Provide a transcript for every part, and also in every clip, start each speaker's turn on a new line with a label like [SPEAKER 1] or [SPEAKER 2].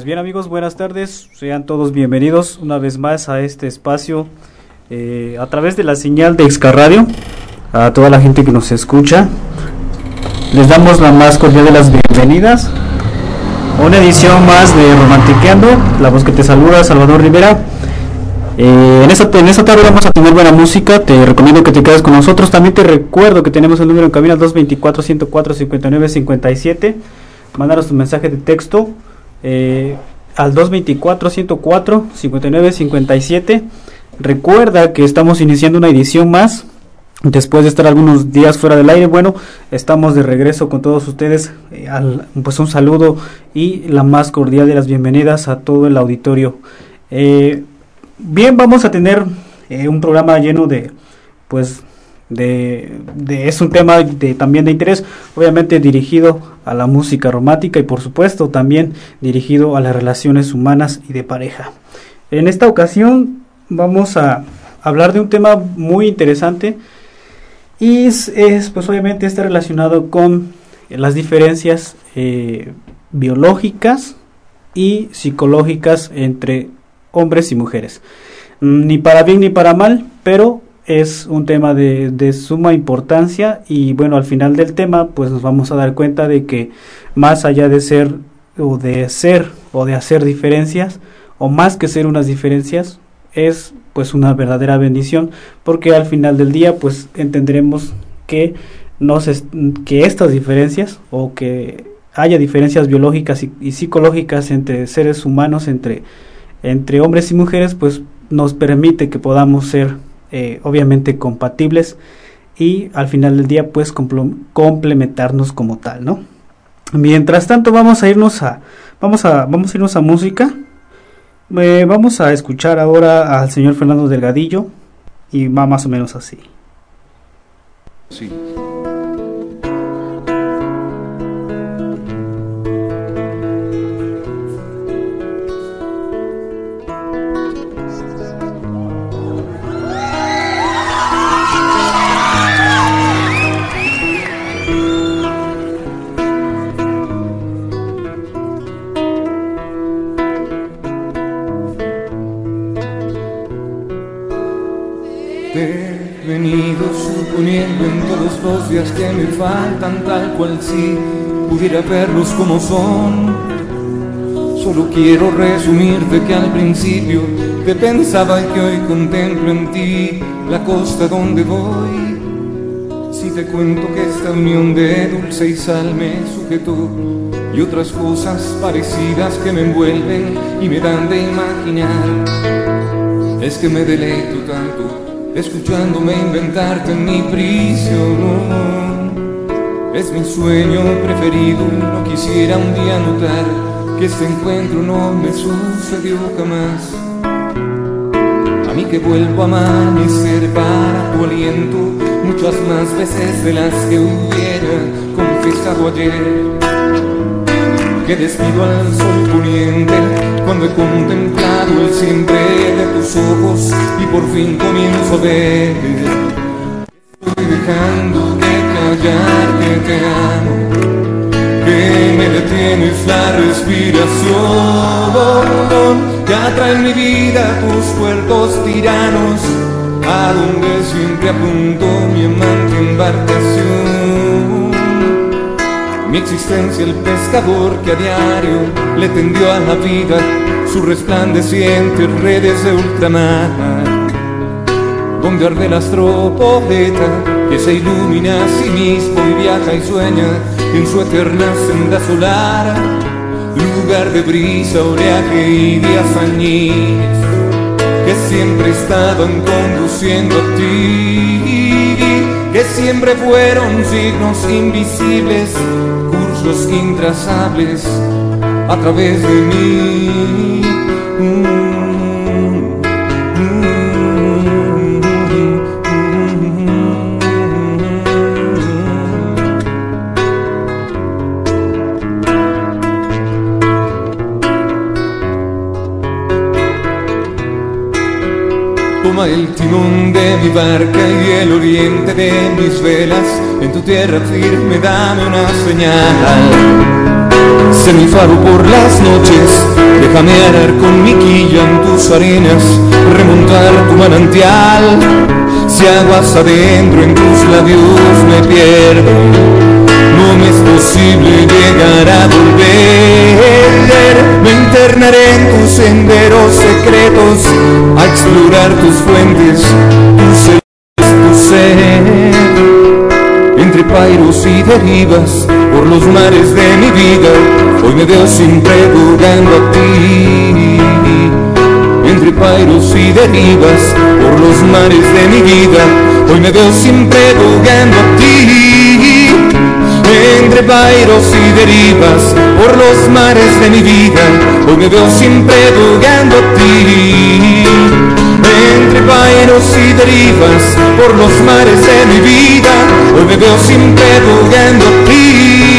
[SPEAKER 1] Pues bien amigos, buenas tardes, sean todos bienvenidos una vez más a este espacio eh, a través de la señal de Excar Radio, a toda la gente que nos escucha. Les damos la más cordial de las bienvenidas una edición más de Romantiqueando, la voz que te saluda, Salvador Rivera. Eh, en, esta, en esta tarde vamos a tener buena música, te recomiendo que te quedes con nosotros. También te recuerdo que tenemos el número en cabina 224-104-5957. Mándanos tu mensaje de texto eh, al 224-104-5957. Recuerda que estamos iniciando una edición más. Después de estar algunos días fuera del aire, bueno, estamos de regreso con todos ustedes. Eh, pues un saludo y la más cordial de las bienvenidas a todo el auditorio. Eh, bien, vamos a tener un programa lleno de, pues, de, es un tema de, también de interés, obviamente dirigido a la música romántica y por supuesto también dirigido a las relaciones humanas y de pareja. En esta ocasión vamos a hablar de un tema muy interesante y es, es pues obviamente está relacionado con las diferencias eh, biológicas y psicológicas entre hombres y mujeres. Ni para bien ni para mal, pero es un tema de, de, suma importancia y bueno, al final del tema pues nos vamos a dar cuenta de que más allá de ser o de ser o de hacer diferencias o más que ser unas diferencias es pues una verdadera bendición porque al final del día pues entenderemos que no se, que estas diferencias o que haya diferencias biológicas y, y psicológicas entre seres humanos entre entre hombres y mujeres pues nos permite que podamos ser eh, obviamente compatibles y al final del día pues complementarnos como tal, ¿no? Mientras tanto vamos a irnos a vamos a vamos a irnos a música. Eh, vamos a escuchar ahora al señor Fernando Delgadillo y va más o menos así. Sí.
[SPEAKER 2] Cual si pudiera verlos como son. Solo quiero resumirte que al principio te pensaba y que hoy contemplo en ti la costa donde voy. Si te cuento que esta unión de dulce y sal me sujetó y otras cosas parecidas que me envuelven y me dan de imaginar, es que me deleito tanto escuchándome inventarte en mi prisión. Es mi sueño preferido, no quisiera un día notar que este encuentro no me sucedió jamás. A mí que vuelvo a amanecer para tu aliento, muchas más veces de las que hubiera confesado ayer. Que despido al sol poniente cuando he contemplado el siempre de tus ojos y por fin comienzo a ver estoy dejando que te amo que me detienes la respiración. Que atrae mi vida tus puertos tiranos a donde siempre apunto mi amante embarcación mi existencia el pescador que a diario le tendió a la vida su resplandeciente redes de ultramar, donde arde el astropoeta que se ilumina a sí mismo y viaja y sueña en su eterna senda solar, lugar de brisa, oleaje y días añiles que siempre estaban conduciendo a ti, que siempre fueron signos invisibles los intrazables a través de mí. Timón de mi barca y el oriente de mis velas en tu tierra firme dame una señal. Sé mi faro por las noches, Déjame arar con mi quilla en tus arenas, remontar tu manantial. Si aguas adentro en tus labios me pierdo, es posible llegar a volver. Me internaré en tus senderos secretos, a explorar tus fuentes, tus tu ser. Entre pairos y derivas, por los mares de mi vida, hoy me veo siempre jugando a ti. Entre pairos y derivas, por los mares de mi vida, hoy me veo siempre jugando a ti. Entre pairos y derivas, por los mares de mi vida, hoy me veo siempre jugando a ti. Entre vainos y derivas por los mares de mi vida, hoy me veo siempre jugando a ti.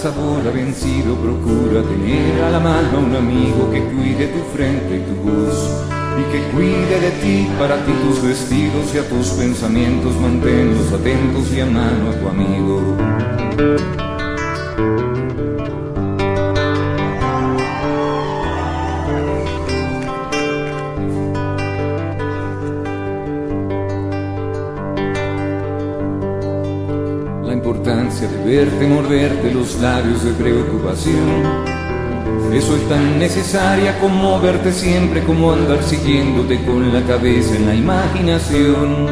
[SPEAKER 2] Sabor ha vencido, procura tener a la mano un amigo que cuide tu frente y tu voz y que cuide de ti, para ti tus vestidos y a tus pensamientos manténlos atentos y a mano a tu amigo. Morderte los labios de preocupación es hoy tan necesaria como verte siempre, como andar siguiéndote con la cabeza en la imaginación.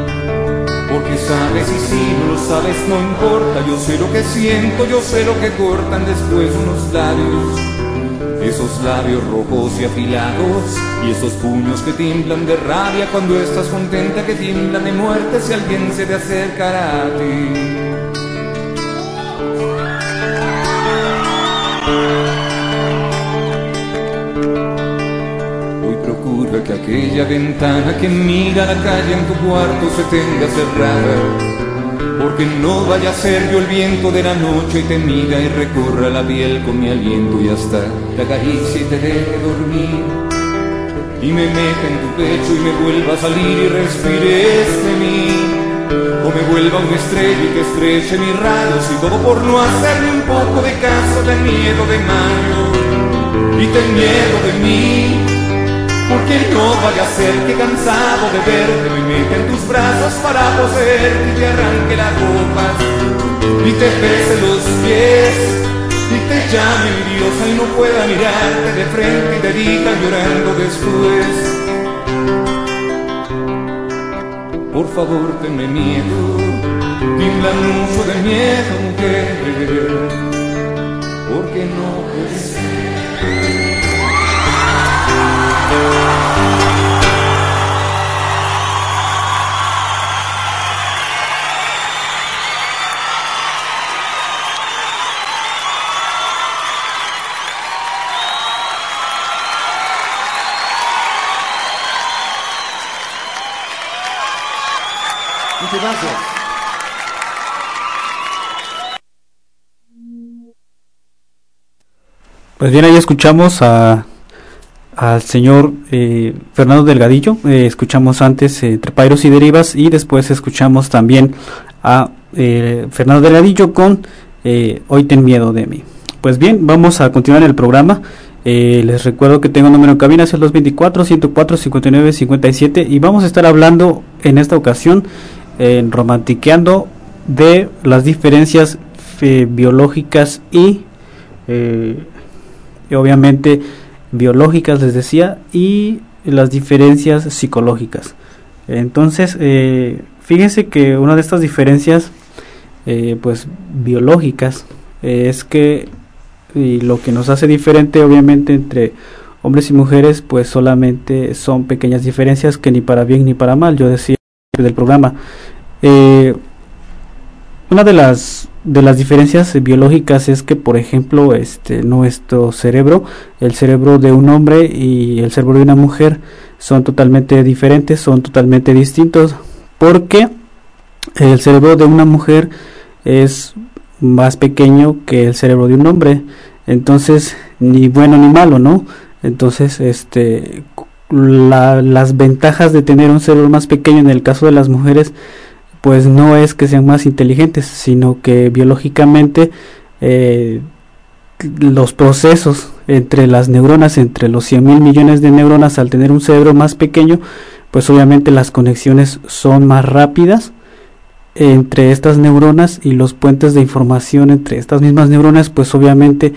[SPEAKER 2] Porque sabes y si no lo sabes no importa, yo sé lo que siento, yo sé lo que cortan después unos labios. Esos labios rojos y afilados y esos puños que tiemblan de rabia cuando estás contenta que tiemblan de muerte si alguien se te acercará a ti. Hoy procura que aquella ventana que mira la calle en tu cuarto se tenga cerrada, porque no vaya a ser yo el viento de la noche y te mira y recorra la piel con mi aliento y hasta te acaricie y te deje dormir. Y me meta en tu pecho y me vuelva a salir y respires de mí. O me vuelva una estrella y que estreche mis rayos y todo por no hacerme un poco de caso de miedo de mayo y ten miedo de mí. Porque no vaya a ser que cansado de verte me meta en tus brazos para poseerte y te arranque las ropas y te pese los pies y te llame diosa y no pueda mirarte de frente y te diga llorando después. Por favor, tenme miedo, tiembla mucho de miedo, mujer, porque no puede ser.
[SPEAKER 1] Pues bien, ahí escuchamos a, al señor eh, Fernando Delgadillo, eh, escuchamos antes eh, Trepairos y Derivas y después escuchamos también a eh, Fernando Delgadillo con Hoy ten miedo de mí. Pues bien, vamos a continuar el programa. les recuerdo que tengo un número en cabina, es el 224-104-59-57 y vamos a estar hablando en esta ocasión en romantiqueando de las diferencias biológicas y, eh, obviamente biológicas les decía y las diferencias psicológicas. Entonces eh, fíjense que una de estas diferencias eh, pues biológicas es que y lo que nos hace diferente obviamente entre hombres y mujeres pues solamente son pequeñas diferencias que ni para bien ni para mal. Yo decía del programa. Eh, una de las de las diferencias biológicas es que por ejemplo este nuestro cerebro el cerebro de un hombre y el cerebro de una mujer son totalmente diferentes son totalmente distintos porque el cerebro de una mujer es más pequeño que el cerebro de un hombre. Entonces ni bueno ni malo no entonces este las ventajas de tener un cerebro más pequeño en el caso de las mujeres pues no es que sean más inteligentes, sino que biológicamente eh, los procesos entre las neuronas, entre los 100 mil millones de neuronas, al tener un cerebro más pequeño, pues obviamente las conexiones son más rápidas entre estas neuronas y los puentes de información entre estas mismas neuronas, pues obviamente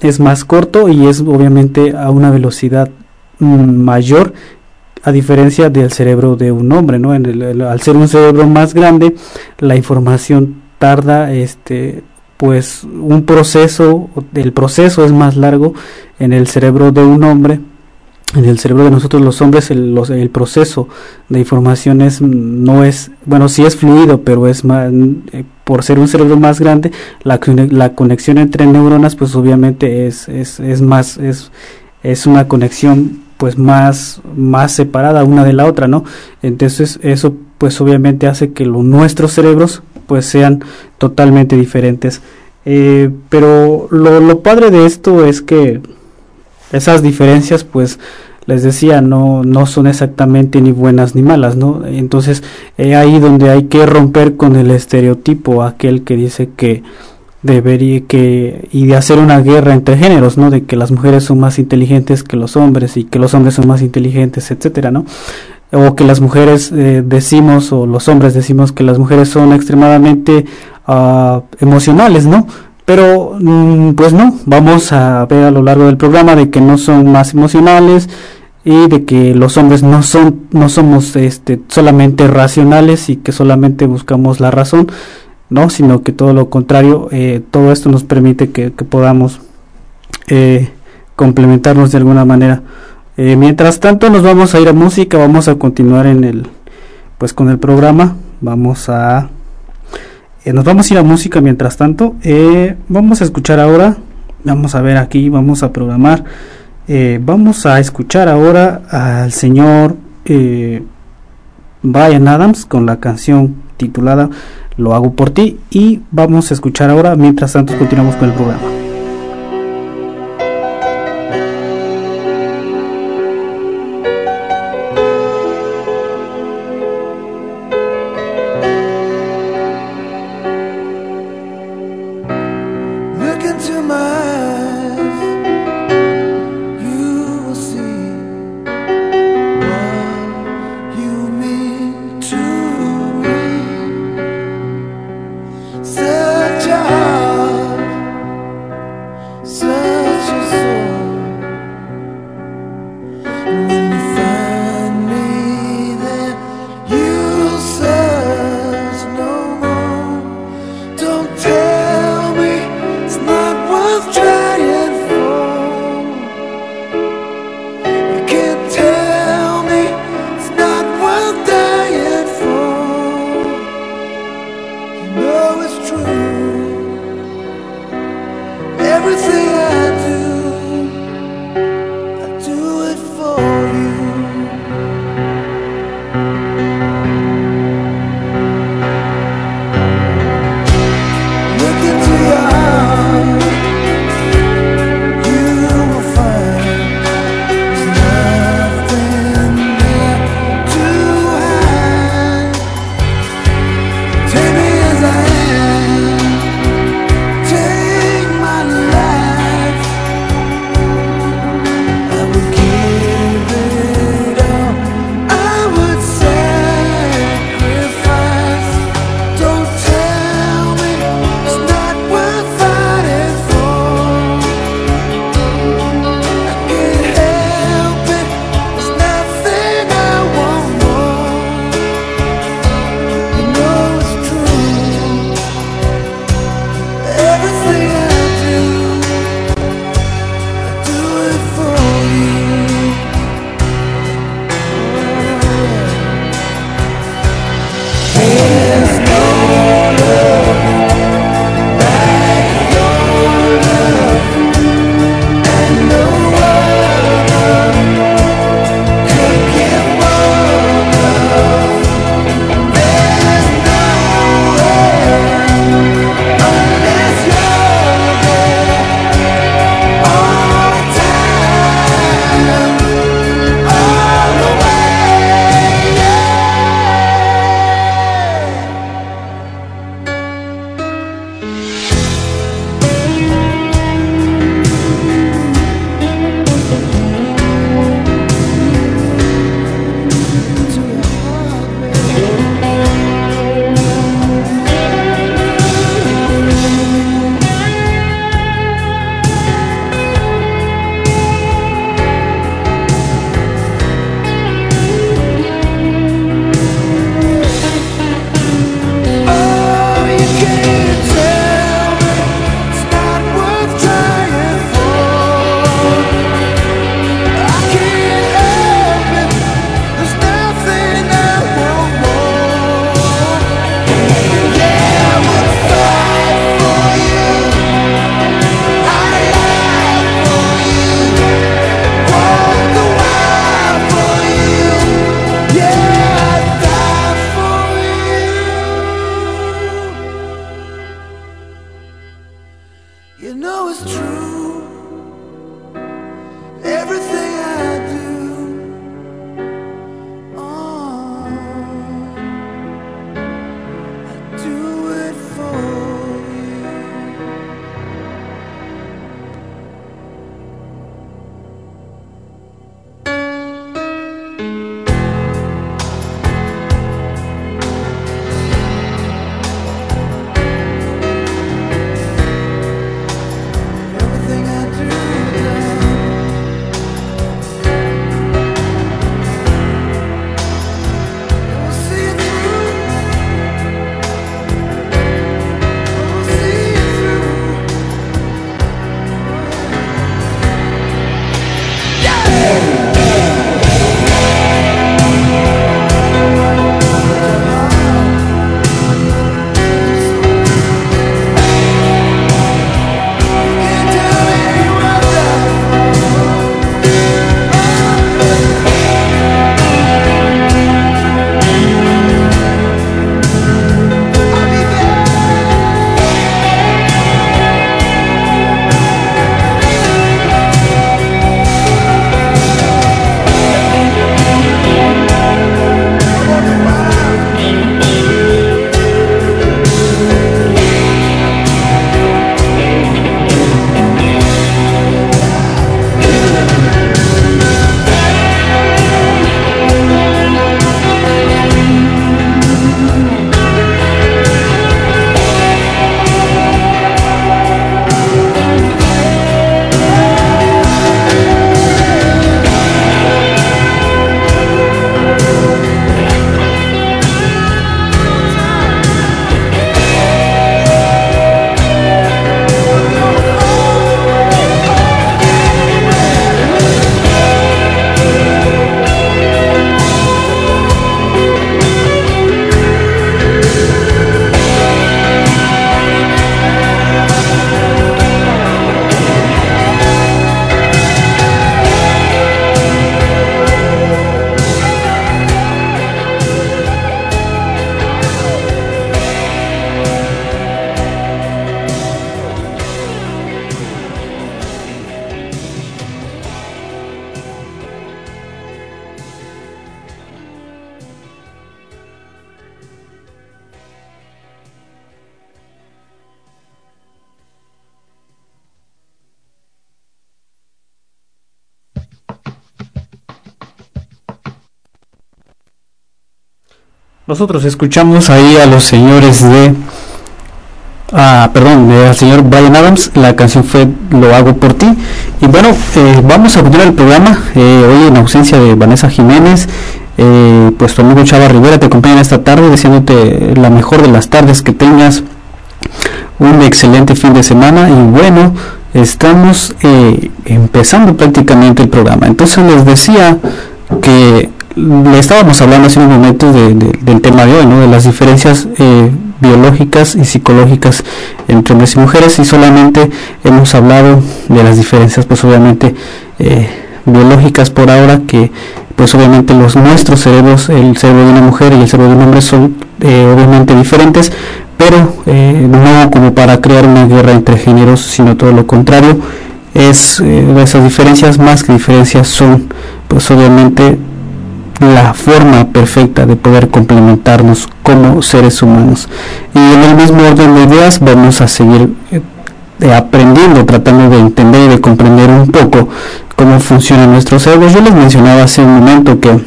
[SPEAKER 1] es más corto y es obviamente a una velocidad mayor a diferencia del cerebro de un hombre, ¿no? En el, al ser un cerebro más grande, la información tarda, este, pues un proceso, el proceso es más largo en el cerebro de un hombre. En el cerebro de nosotros los hombres el, proceso de información es, no es, bueno, sí es fluido, pero es más, por ser un cerebro más grande, la, la conexión entre neuronas pues obviamente es, es, es más, es, es una conexión pues más, más separada una de la otra, ¿no? Entonces eso pues obviamente hace que los, nuestros cerebros pues sean totalmente diferentes. Eh, pero lo, lo padre de esto es que esas diferencias pues les decía no no son exactamente ni buenas ni malas no entonces es ahí donde hay que romper con el estereotipo aquel que dice que debería que y de hacer una guerra entre géneros, ¿no? De que las mujeres son más inteligentes que los hombres y que los hombres son más inteligentes, etcétera, ¿no? O que las mujeres eh, decimos o los hombres decimos que las mujeres son extremadamente uh, emocionales, ¿no? Pero mm, pues no, vamos a ver a lo largo del programa de que no son más emocionales y de que los hombres no son no somos este solamente racionales y que solamente buscamos la razón, ¿no? sino que todo lo contrario, eh, todo esto nos permite que, podamos eh, complementarnos de alguna manera. Eh, mientras tanto nos vamos a ir a música, vamos a continuar en el pues con el programa, vamos a nos vamos a ir a música mientras tanto, vamos a escuchar ahora, vamos a ver aquí, vamos a programar, vamos a escuchar ahora al señor Brian Adams con la canción titulada lo hago por ti y vamos a escuchar ahora, mientras tanto continuamos con el programa. Nosotros escuchamos ahí a los señores de... Ah, perdón, al señor Brian Adams, la canción fue Lo hago por ti. Y bueno, eh, vamos a continuar el programa. Eh, hoy en ausencia de Vanessa Jiménez, eh, pues tu amigo Chava Rivera te acompaña esta tarde, deseándote la mejor de las tardes, que tengas un excelente fin de semana. Y bueno, estamos empezando prácticamente el programa. Entonces les decía que le estábamos hablando hace unos momentos del tema de hoy, de las diferencias eh, biológicas y psicológicas entre hombres y mujeres y solamente hemos hablado de las diferencias pues obviamente eh, biológicas por ahora que pues obviamente los nuestros cerebros, el cerebro de una mujer y el cerebro de un hombre son eh, obviamente diferentes, pero no como para crear una guerra entre géneros, sino todo lo contrario. Es esas diferencias más que diferencias son pues obviamente la forma perfecta de poder complementarnos como seres humanos. Y en el mismo orden de ideas vamos a seguir eh, aprendiendo, tratando de entender y de comprender un poco cómo funciona nuestro cerebro. Yo les mencionaba hace un momento que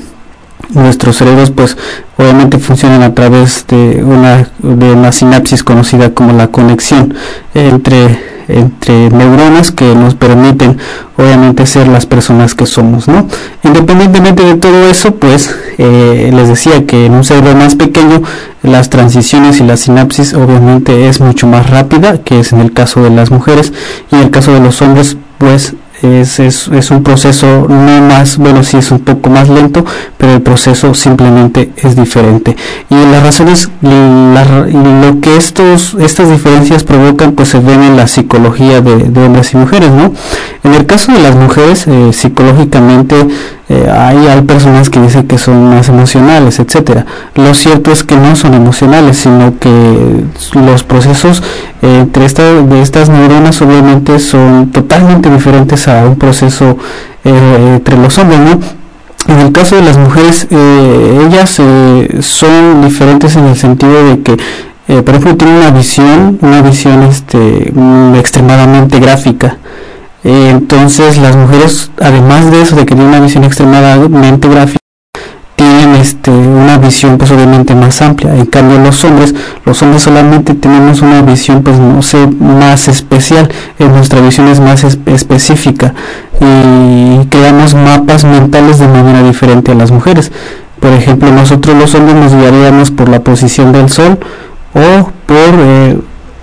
[SPEAKER 1] nuestros cerebros pues obviamente funcionan a través de una, de una sinapsis conocida como la conexión entre entre neuronas que nos permiten obviamente ser las personas que somos ¿no? independientemente de todo eso pues eh, les decía que en un cerebro más pequeño las transiciones y la sinapsis obviamente es mucho más rápida que es en el caso de las mujeres y en el caso de los hombres pues es, es, es, un proceso no más, bueno, sí es un poco más lento, pero el proceso simplemente es diferente. Y las razones, lo que estos, estas diferencias provocan, pues se ven en la psicología de, hombres y mujeres, ¿no? En el caso de las mujeres, eh, psicológicamente, eh, hay, personas que dicen que son más emocionales, etcétera. Lo cierto es que no son emocionales, sino que los procesos entre estas, de estas neuronas obviamente son totalmente diferentes a un proceso entre los hombres, ¿no? En el caso de las mujeres, ellas son diferentes en el sentido de que por ejemplo tienen una visión una visión este mm, extremadamente gráfica entonces las mujeres además de eso de que tienen una visión extremadamente gráfica este, una visión pues obviamente más amplia. En cambio los hombres, los hombres solamente tenemos una visión pues no sé, más especial, en nuestra visión es más específica y creamos mapas mentales de manera diferente a las mujeres. Por ejemplo, nosotros los hombres nos guiaríamos por la posición del sol o por eh,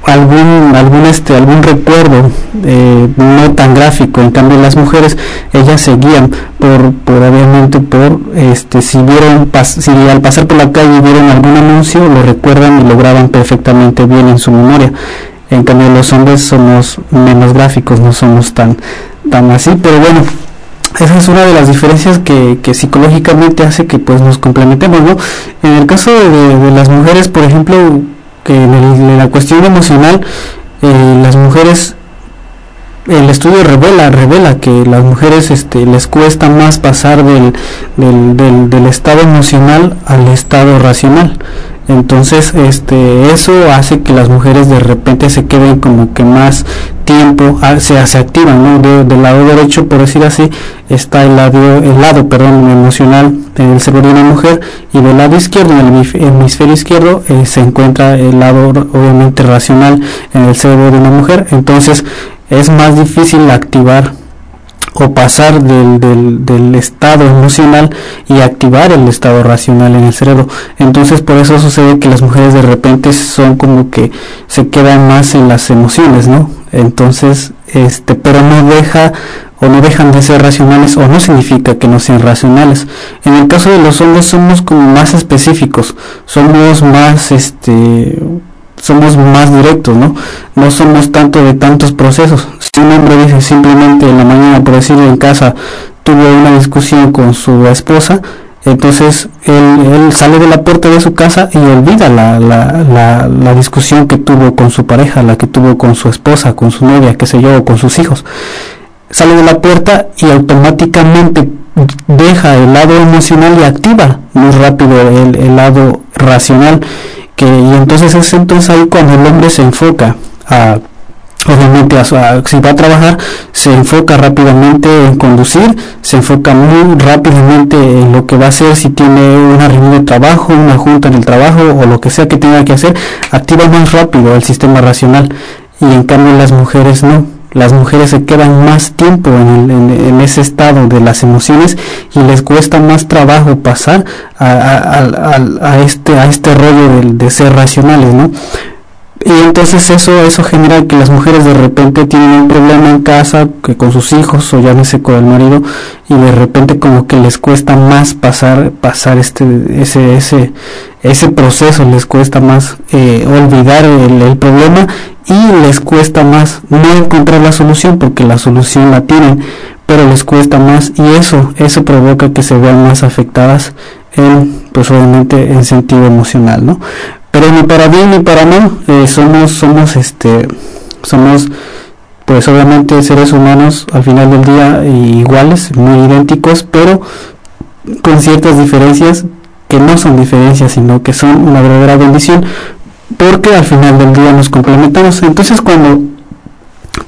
[SPEAKER 1] algún algún este algún recuerdo eh, no tan gráfico. En cambio las mujeres ellas seguían por, por obviamente por este si vieron si al pasar por la calle vieron algún anuncio lo recuerdan y lo graban perfectamente bien en su memoria. En cambio los hombres somos menos gráficos no somos tan tan así. Pero bueno esa es una de las diferencias que, que psicológicamente hace que pues nos complementemos no en el caso de, de las mujeres por ejemplo que en, la cuestión emocional eh, las mujeres el estudio revela revela que las mujeres este les cuesta más pasar del, del, del estado emocional al estado racional entonces, este, eso hace que las mujeres de repente se queden como que más tiempo, ah, se, se activan, ¿no? del lado derecho, por decir así, está el lado, el lado, perdón, emocional del cerebro de una mujer y del lado izquierdo, en el hemisferio izquierdo, eh, se encuentra el lado obviamente racional en el cerebro de una mujer. Entonces, es más difícil activar o pasar del, del, del, estado emocional y activar el estado racional en el cerebro. Entonces por eso sucede que las mujeres de repente son como que se quedan más en las emociones, ¿no? Entonces, este, pero no deja o no dejan de ser racionales o no significa que no sean racionales. En el caso de los hombres somos como más específicos, somos más este somos más directos, ¿no? No somos tanto de tantos procesos. Si un hombre dice simplemente en la mañana, por decirlo en casa, tuvo una discusión con su esposa, entonces él, sale de la puerta de su casa y olvida la, la, la, discusión que tuvo con su pareja, la que tuvo con su esposa, con su novia, qué sé yo, o con sus hijos. Sale de la puerta y automáticamente deja el lado emocional y activa muy rápido el, el lado racional y entonces es entonces ahí cuando el hombre se enfoca a obviamente a, si va a trabajar se enfoca rápidamente en conducir se enfoca muy rápidamente en lo que va a hacer si tiene una reunión de trabajo una junta en el trabajo o lo que sea que tenga que hacer activa más rápido el sistema racional y en cambio las mujeres no las mujeres se quedan más tiempo en, ese estado de las emociones y les cuesta más trabajo pasar a, este a este rollo de, de, ser racionales no y entonces eso eso genera que las mujeres de repente tienen un problema en casa que con sus hijos o llámese con el marido y de repente como que les cuesta más pasar pasar este ese ese ese proceso les cuesta más eh, olvidar el, el problema y les cuesta más no encontrar la solución porque la solución la tienen pero les cuesta más y eso eso provoca que se vean más afectadas en pues obviamente en sentido emocional no pero ni para bien ni para mal eh, somos somos este somos pues obviamente seres humanos al final del día iguales muy idénticos pero con ciertas diferencias que no son diferencias sino que son una verdadera bendición porque al final del día nos complementamos. Entonces cuando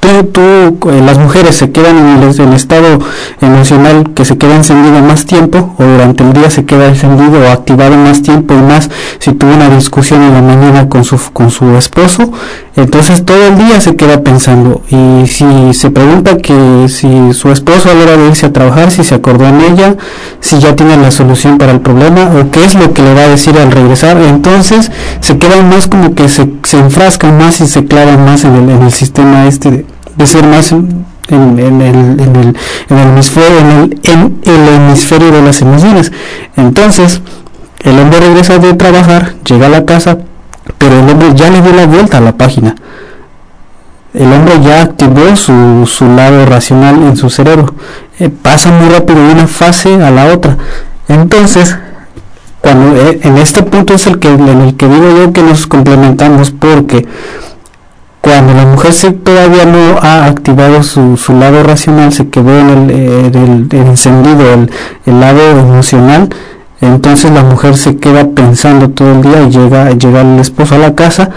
[SPEAKER 1] tú, eh, las mujeres se quedan en el, estado emocional que se queda encendido más tiempo o durante el día se queda encendido o activado más tiempo y más si tuvo una discusión en la mañana con su, con su esposo, entonces todo el día se queda pensando. Y si se pregunta que si su esposo a la hora de irse a trabajar, si se acordó en ella, si ya tiene la solución para el problema o qué es lo que le va a decir al regresar, entonces se queda más como que se, se enfrascan más y se clavan más en el, en el sistema este de, ser más en, en, el, en, el, hemisferio, el, en el hemisferio de las emociones. Entonces, el hombre regresa de trabajar, llega a la casa, pero el hombre ya le dio la vuelta a la página. El hombre ya activó su, su lado racional en su cerebro. Eh, pasa muy rápido de una fase a la otra. Entonces, cuando eh, en este punto es el que en el que digo yo que nos complementamos porque cuando la mujer se, todavía no ha activado su, su lado racional, se quedó en el, el, encendido, el, el, lado emocional, entonces la mujer se queda pensando todo el día y llega, llega el esposo a la casa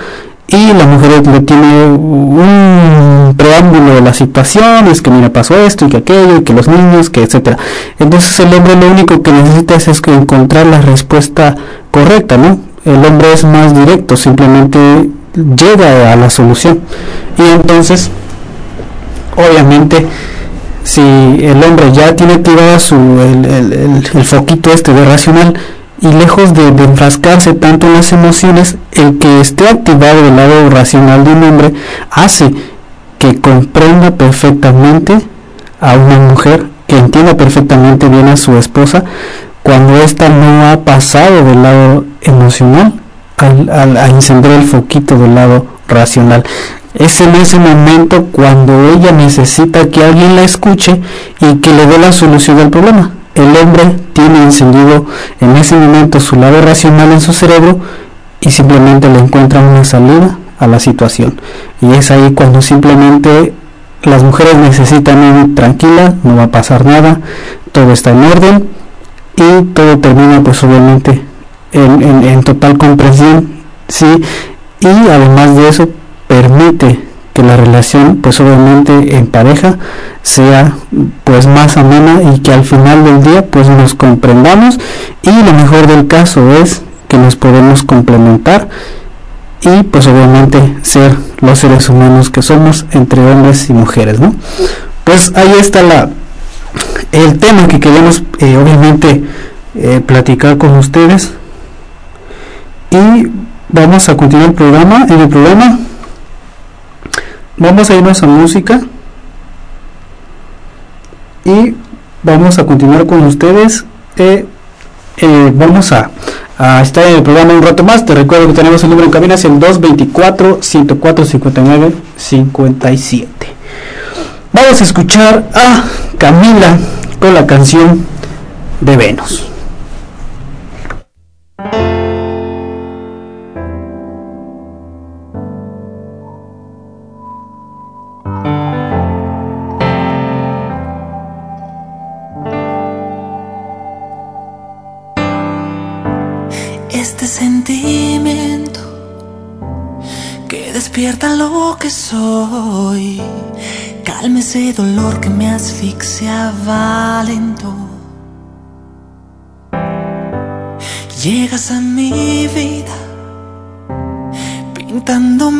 [SPEAKER 1] y la mujer le tiene un preámbulo de la situación, es que mira pasó esto y que aquello y que los niños, que etcétera. Entonces el hombre lo único que necesita es, es encontrar la respuesta correcta, ¿no? El hombre es más directo, simplemente llega a la solución. Y entonces, obviamente, si el hombre ya tiene activado su, el, el, el, foquito este de racional y lejos de, de, enfrascarse tanto en las emociones, el que esté activado del lado racional de un hombre hace que comprenda perfectamente a una mujer, que entienda perfectamente bien a su esposa, cuando ésta no ha pasado del lado emocional al, al, encender el foquito del lado racional. Es en ese momento cuando ella necesita que alguien la escuche y que le dé la solución al problema. El hombre tiene encendido en ese momento su lado racional en su cerebro y simplemente le encuentra una salida a la situación. Y es ahí cuando simplemente las mujeres necesitan ir tranquila, no va a pasar nada, todo está en orden y todo termina pues obviamente en, total comprensión, ¿sí? Y además de eso permite que la relación pues obviamente en pareja sea pues más amena y que al final del día pues nos comprendamos. Y lo mejor del caso es que nos podemos complementar y pues obviamente ser los seres humanos que somos entre hombres y mujeres no pues ahí está la el tema que queremos eh, obviamente eh, platicar con ustedes y vamos a continuar el programa en el programa. Vamos a irnos a música. Y vamos a continuar con ustedes. Eh, eh, vamos a, estar en el programa un rato más. Te recuerdo que tenemos el número en cabina es el 224 104 59 57 vamos a escuchar a Camila con la canción de Venus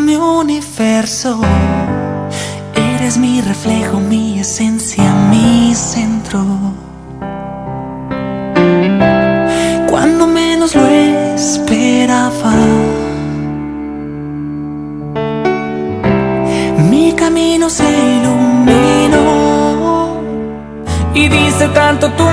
[SPEAKER 3] mi universo. Eres mi reflejo, mi esencia, mi centro. Cuando menos lo esperaba. Mi camino se iluminó
[SPEAKER 2] y dice tanto tu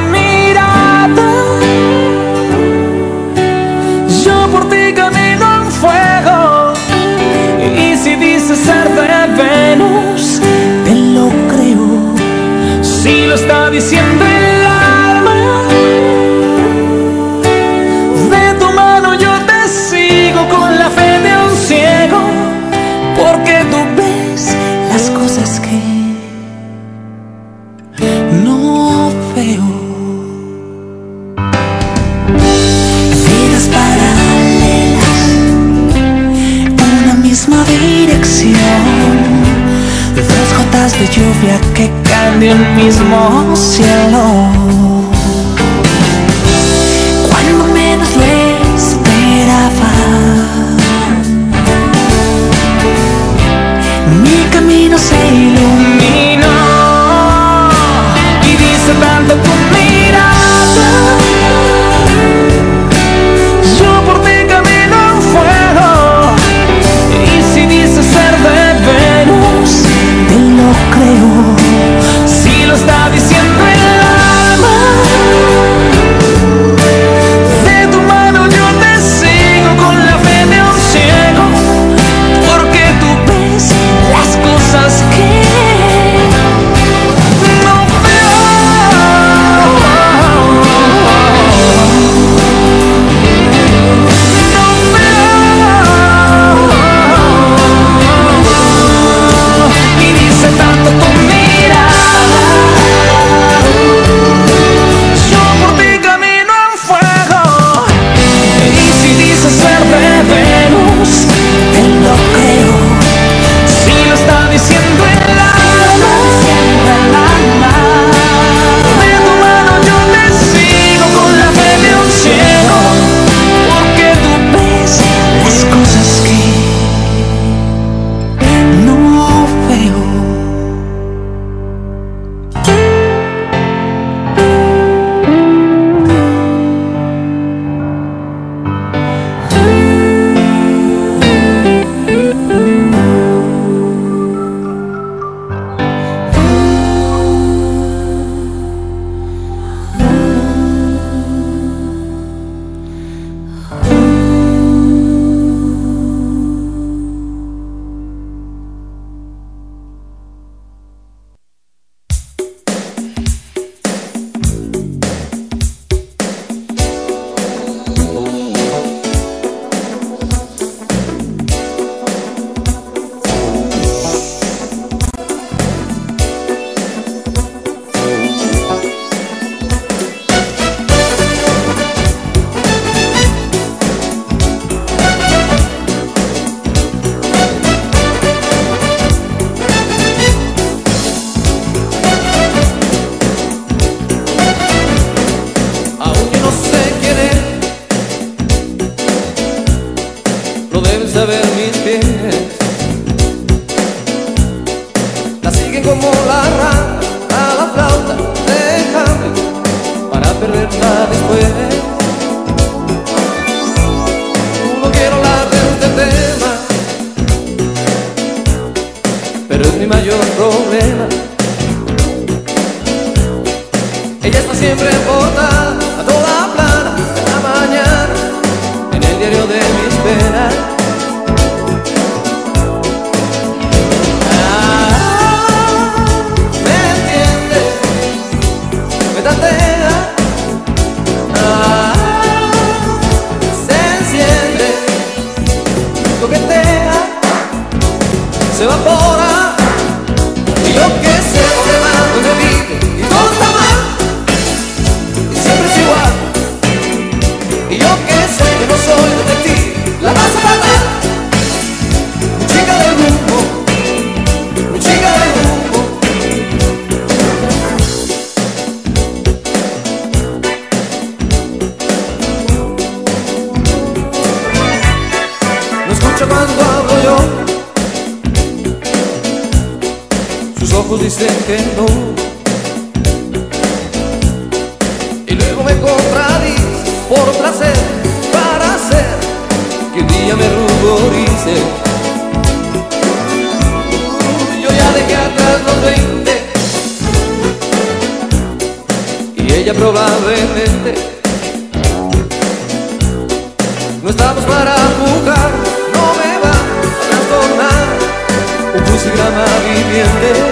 [SPEAKER 3] caen del mismo cielo. Cuando menos lo esperaba, mi camino se iluminó
[SPEAKER 4] ojos dicen que no. Y luego me contradices por placer, para hacer que un día me ruborice. Yo ya dejé atrás los 20 y ella probablemente no estamos para jugar, no me va a trastornar un crucigrama viviente.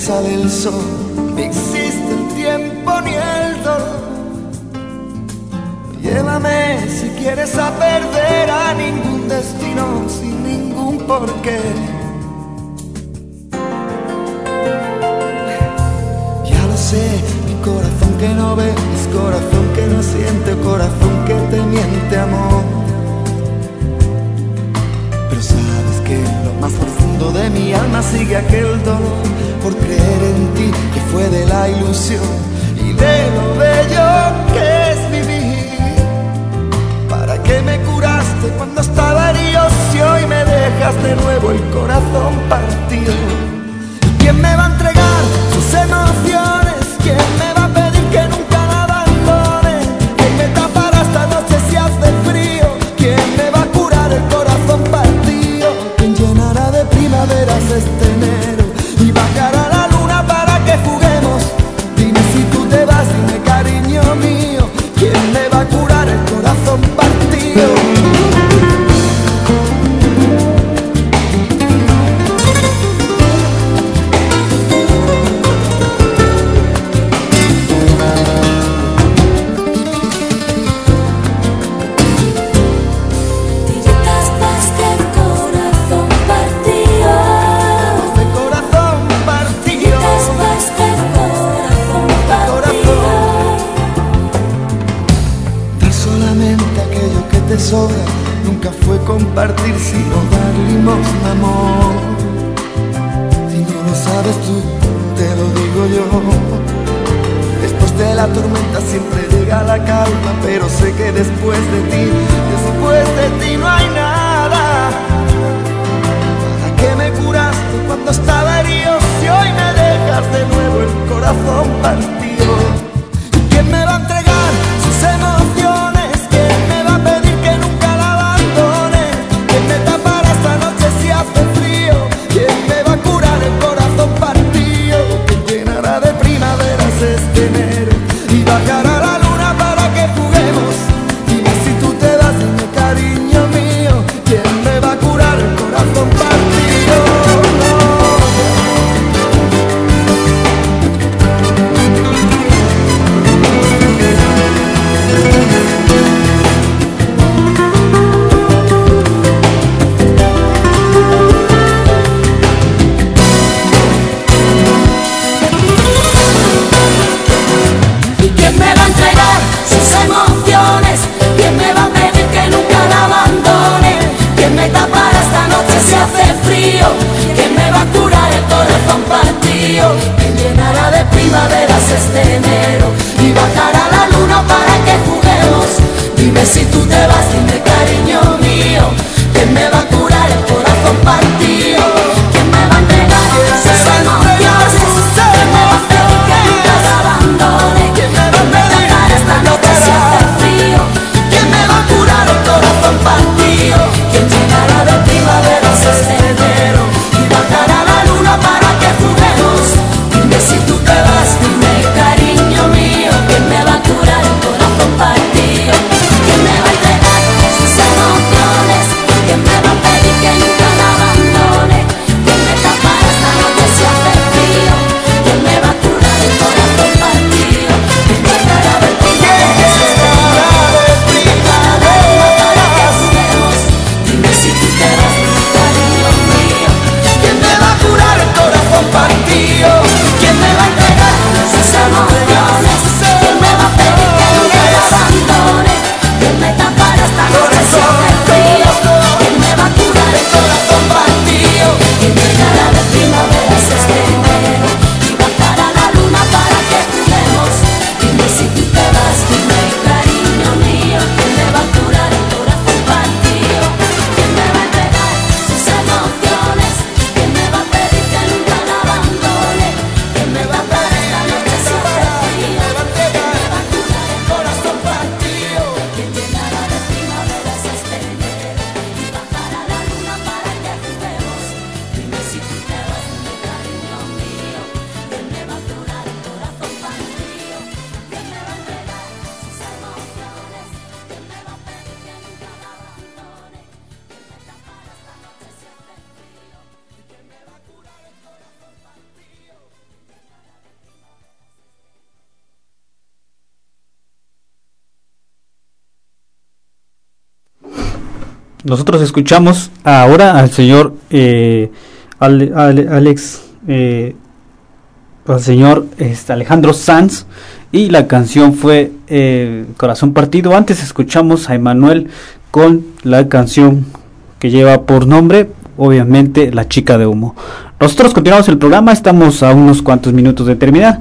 [SPEAKER 5] sale el sol, ni existe el tiempo ni el dolor. Llévame si quieres a perder a ningún destino sin ningún porqué.
[SPEAKER 1] Nosotros escuchamos ahora al señor eh, Ale- Ale- Alex, eh, al señor este, Alejandro Sanz y la canción fue eh, Corazón Partido. Antes escuchamos a Emanuel con la canción que lleva por nombre, obviamente, La Chica de Humo. Nosotros continuamos el programa, estamos a unos cuantos minutos de terminar.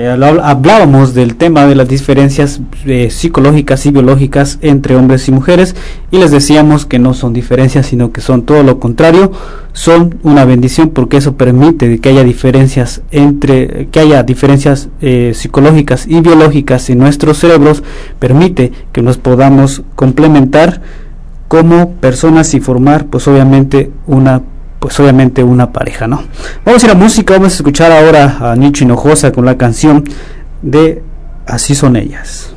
[SPEAKER 1] Eh, hablábamos del tema de las diferencias eh, psicológicas y biológicas entre hombres y mujeres y les decíamos que no son diferencias sino que son todo lo contrario son una bendición porque eso permite que haya diferencias entre que haya diferencias eh, psicológicas y biológicas en nuestros cerebros permite que nos podamos complementar como personas y formar pues obviamente una pues obviamente una pareja, ¿no? Vamos a ir a música, vamos a escuchar ahora a Nicho Hinojosa con la canción de Así son ellas.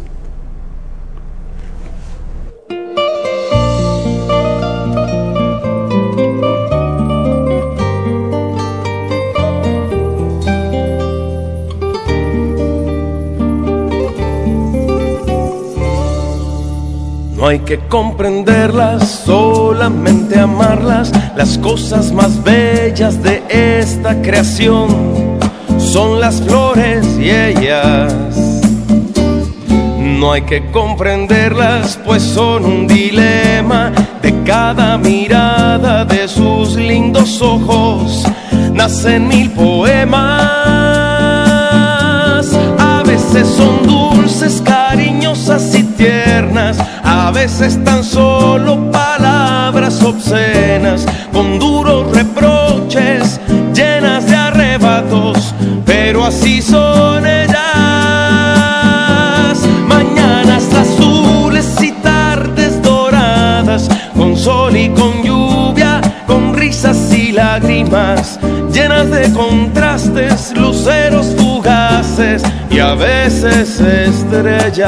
[SPEAKER 6] No hay que comprenderlas, solamente amarlas. Las cosas más bellas de esta creación son las flores y ellas. No hay que comprenderlas, pues son un dilema de cada mirada de sus lindos ojos. Nacen mil poemas, a veces son dulces, cariñosas y tiernas, a veces tan solo palabras obscenas, con duros reproches, llenas de arrebatos, pero así son ellas. Mañanas azules y tardes doradas, con sol y con lluvia, con risas y lágrimas, llenas de contrastes, luceros a veces estrellas.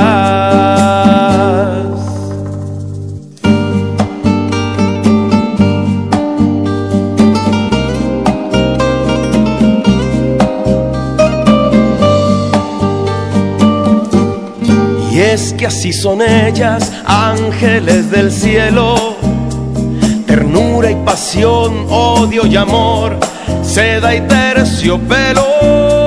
[SPEAKER 6] Y es que así son ellas, ángeles del cielo, ternura y pasión, odio y amor, seda y terciopelo.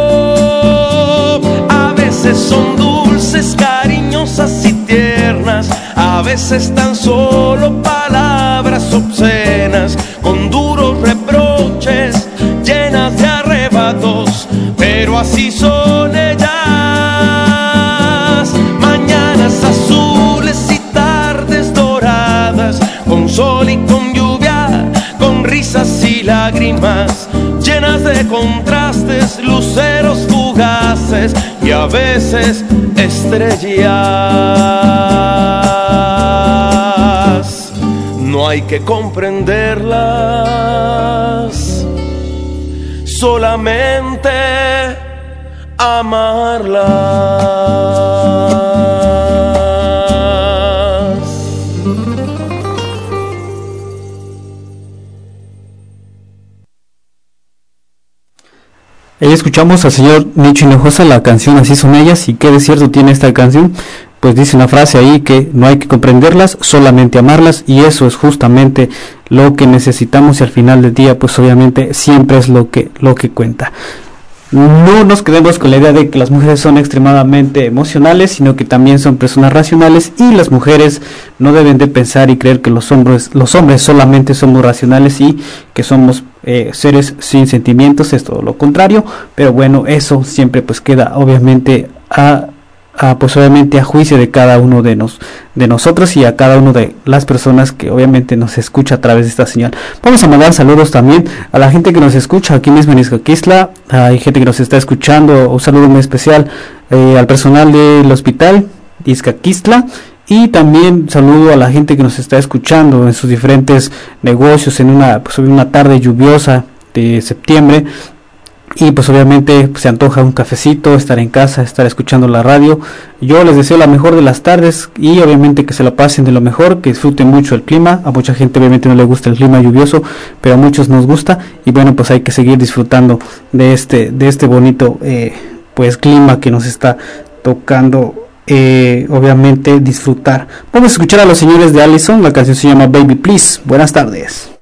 [SPEAKER 6] Son dulces, cariñosas y tiernas, a veces tan solo palabras obscenas, con duros reproches, llenas de arrebatos, pero así son ellas. Mañanas azules y tardes doradas, con sol y con lluvia, con risas y lágrimas, llenas de contrastes, luceros fugaces y a veces estrellas. No hay que comprenderlas, solamente amarlas.
[SPEAKER 1] Ahí escuchamos al señor Nicho Hinojosa la canción Así son ellas y qué de cierto tiene esta canción. Pues dice una frase ahí que no hay que comprenderlas, solamente amarlas y eso es justamente lo que necesitamos y al final del día pues obviamente siempre es lo que lo que cuenta. No nos quedemos con la idea de que las mujeres son extremadamente emocionales, sino que también son personas racionales y las mujeres no deben de pensar y creer que los hombres, los hombres solamente somos racionales y que somos eh, seres sin sentimientos, es todo lo contrario, pero bueno, eso siempre pues queda obviamente a, a, pues obviamente a juicio de cada uno de, nos, de nosotros y a cada uno de las personas que obviamente nos escucha a través de esta señal. Vamos a mandar saludos también a la gente que nos escucha aquí mismo en Izcaquisla, hay gente que nos está escuchando, un saludo muy especial eh, al personal del hospital Izcaquistla y también saludo a la gente que nos está escuchando en sus diferentes negocios en una, pues, una tarde lluviosa de septiembre y pues obviamente pues, se antoja un cafecito, estar en casa, estar escuchando la radio. Yo les deseo la mejor de las tardes y obviamente que se la pasen de lo mejor, que disfruten mucho el clima. A mucha gente obviamente no le gusta el clima lluvioso, pero a muchos nos gusta y bueno pues hay que seguir disfrutando de este de este bonito eh, pues clima que nos está tocando
[SPEAKER 5] eh, obviamente disfrutar. Vamos a escuchar a los señores de Allison, la canción se llama Baby Please. Buenas tardes.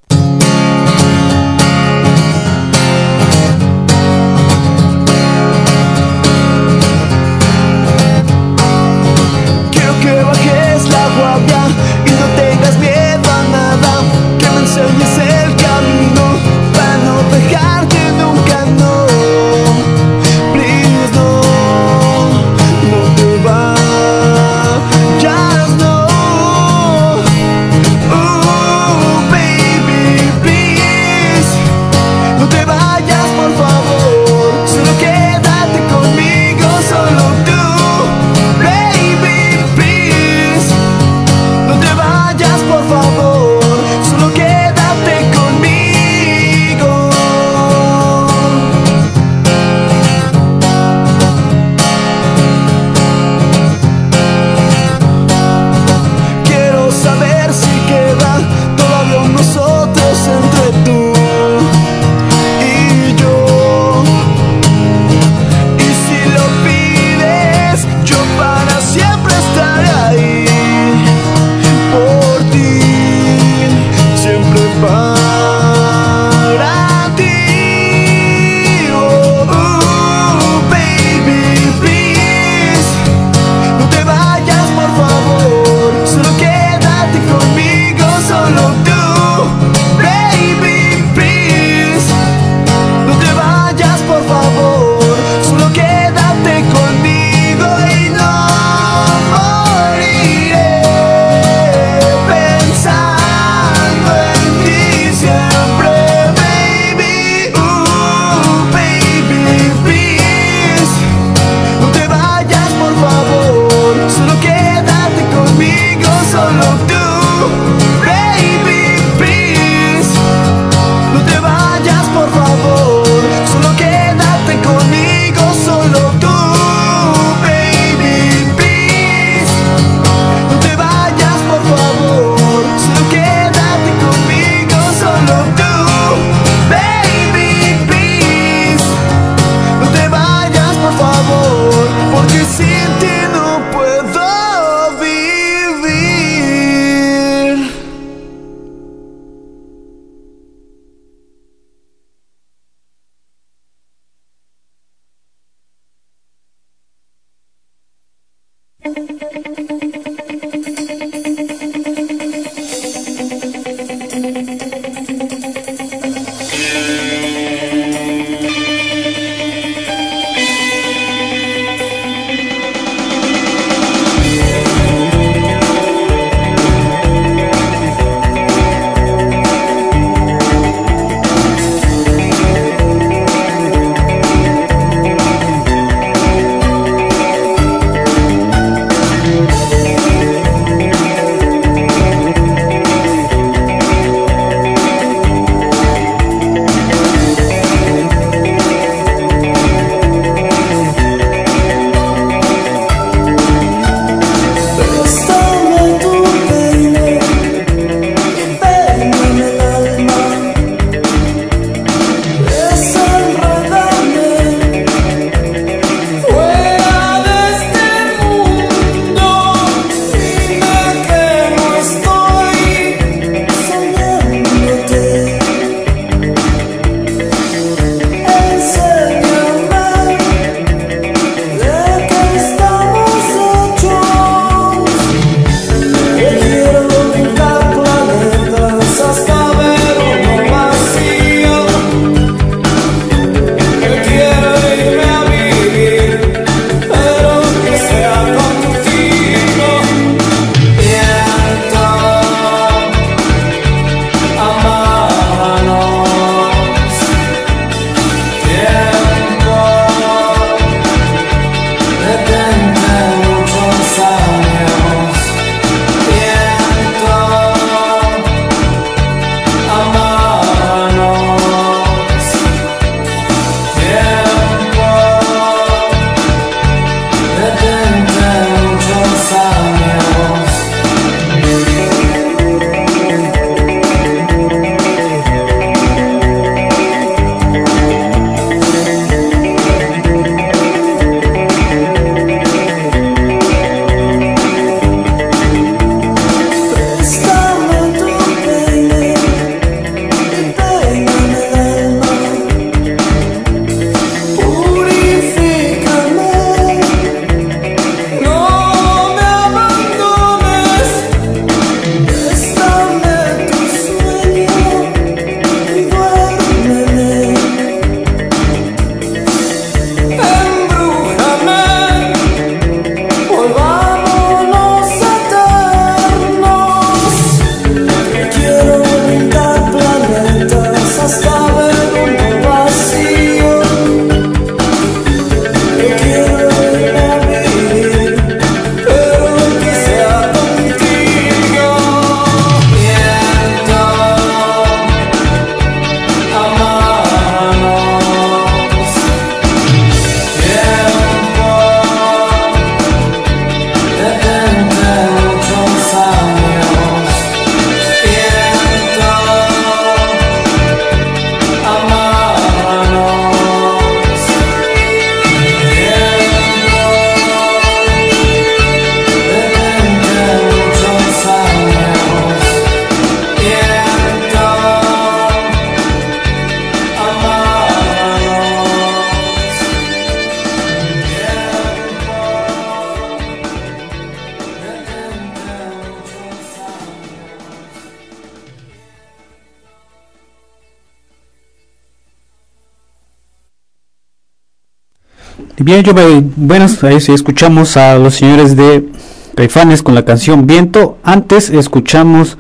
[SPEAKER 1] Bien, yo me, bueno, ahí sí escuchamos a los señores de Caifanes con la canción Viento. Antes escuchamos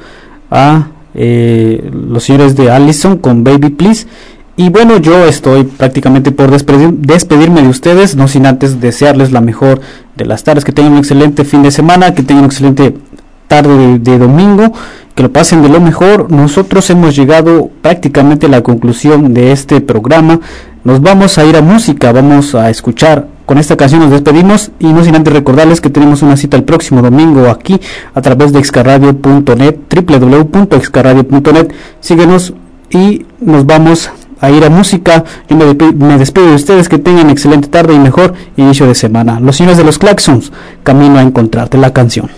[SPEAKER 1] a eh, los señores de Allison con Baby Please. Y bueno, yo estoy prácticamente por despedir- despedirme de ustedes, no sin antes desearles la mejor de las tardes, que tengan un excelente fin de semana, que tengan un excelente tarde de, de domingo, que lo pasen de lo mejor. Nosotros hemos llegado prácticamente a la conclusión de este programa. Nos vamos a ir a música, vamos a escuchar. Con esta canción nos despedimos y no sin antes recordarles que tenemos una cita el próximo domingo aquí a través de excarradio.net, www.excarradio.net. Síguenos y nos vamos a ir a música. Yo me, despido de ustedes, que tengan excelente tarde y mejor inicio de semana. Los señores de los Claxons, camino a encontrarte la canción.